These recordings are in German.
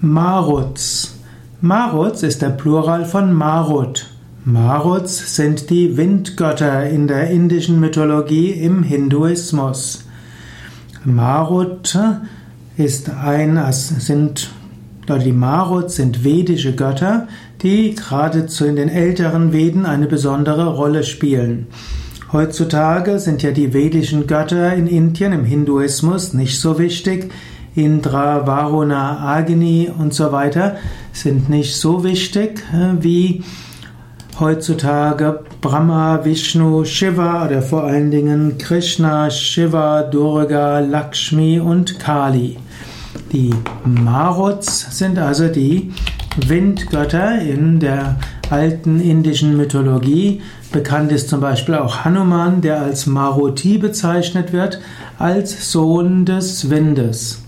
Maruts. Maruts ist der Plural von Marut. Maruts sind die Windgötter in der indischen Mythologie im Hinduismus. Marut ist ein, sind, die Maruts sind vedische Götter, die geradezu in den älteren Veden eine besondere Rolle spielen. Heutzutage sind ja die vedischen Götter in Indien im Hinduismus nicht so wichtig. Indra, Varuna, Agni und so weiter sind nicht so wichtig äh, wie heutzutage Brahma, Vishnu, Shiva oder vor allen Dingen Krishna, Shiva, Durga, Lakshmi und Kali. Die Maruts sind also die Windgötter in der alten indischen Mythologie. Bekannt ist zum Beispiel auch Hanuman, der als Maruti bezeichnet wird, als Sohn des Windes.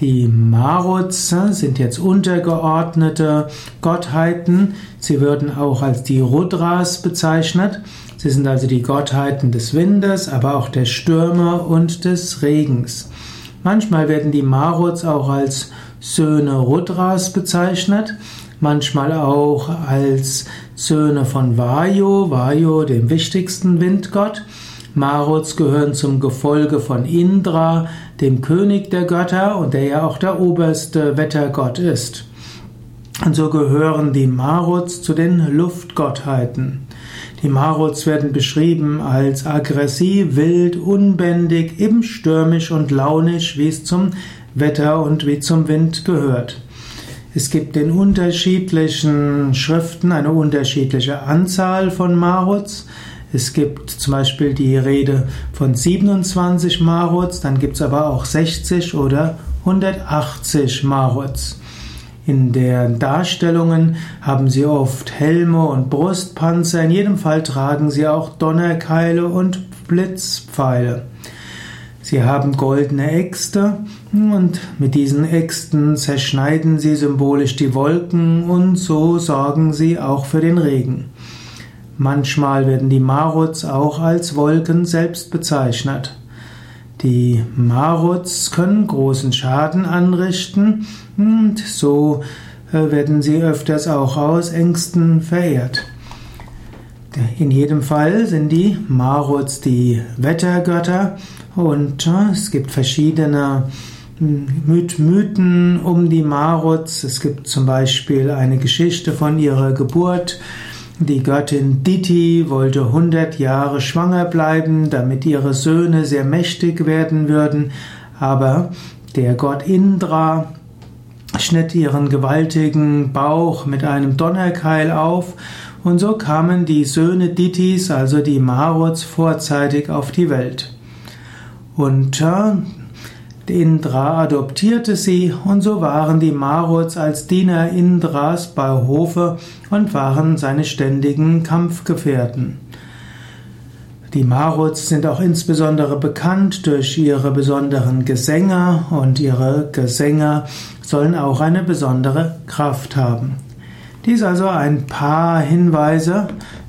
Die Maruts sind jetzt untergeordnete Gottheiten. Sie würden auch als die Rudras bezeichnet. Sie sind also die Gottheiten des Windes, aber auch der Stürme und des Regens. Manchmal werden die Maruts auch als Söhne Rudras bezeichnet, manchmal auch als Söhne von Vayu, Vayu dem wichtigsten Windgott. Maruts gehören zum Gefolge von Indra, dem König der Götter und der ja auch der oberste Wettergott ist. Und so gehören die Maruts zu den Luftgottheiten. Die Maruts werden beschrieben als aggressiv, wild, unbändig, eben stürmisch und launisch, wie es zum Wetter und wie zum Wind gehört. Es gibt in unterschiedlichen Schriften eine unterschiedliche Anzahl von Maruts. Es gibt zum Beispiel die Rede von 27 Maruts, dann gibt es aber auch 60 oder 180 Maruts. In den Darstellungen haben sie oft Helme und Brustpanzer, in jedem Fall tragen sie auch Donnerkeile und Blitzpfeile. Sie haben goldene Äxte und mit diesen Äxten zerschneiden sie symbolisch die Wolken und so sorgen sie auch für den Regen. Manchmal werden die Maruts auch als Wolken selbst bezeichnet. Die Maruts können großen Schaden anrichten und so äh, werden sie öfters auch aus Ängsten verehrt. In jedem Fall sind die Maruts die Wettergötter und äh, es gibt verschiedene hm, Mythen um die Maruts. Es gibt zum Beispiel eine Geschichte von ihrer Geburt die Göttin Diti wollte 100 Jahre schwanger bleiben, damit ihre Söhne sehr mächtig werden würden, aber der Gott Indra schnitt ihren gewaltigen Bauch mit einem Donnerkeil auf und so kamen die Söhne Ditis, also die Maruts, vorzeitig auf die Welt. Und Indra adoptierte sie und so waren die Maruts als Diener Indras bei Hofe und waren seine ständigen Kampfgefährten. Die Maruts sind auch insbesondere bekannt durch ihre besonderen Gesänge und ihre Gesänge sollen auch eine besondere Kraft haben. Dies also ein paar Hinweise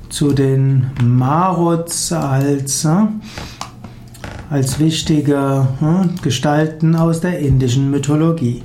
zu den Maruts als äh, als wichtige hm, Gestalten aus der indischen Mythologie.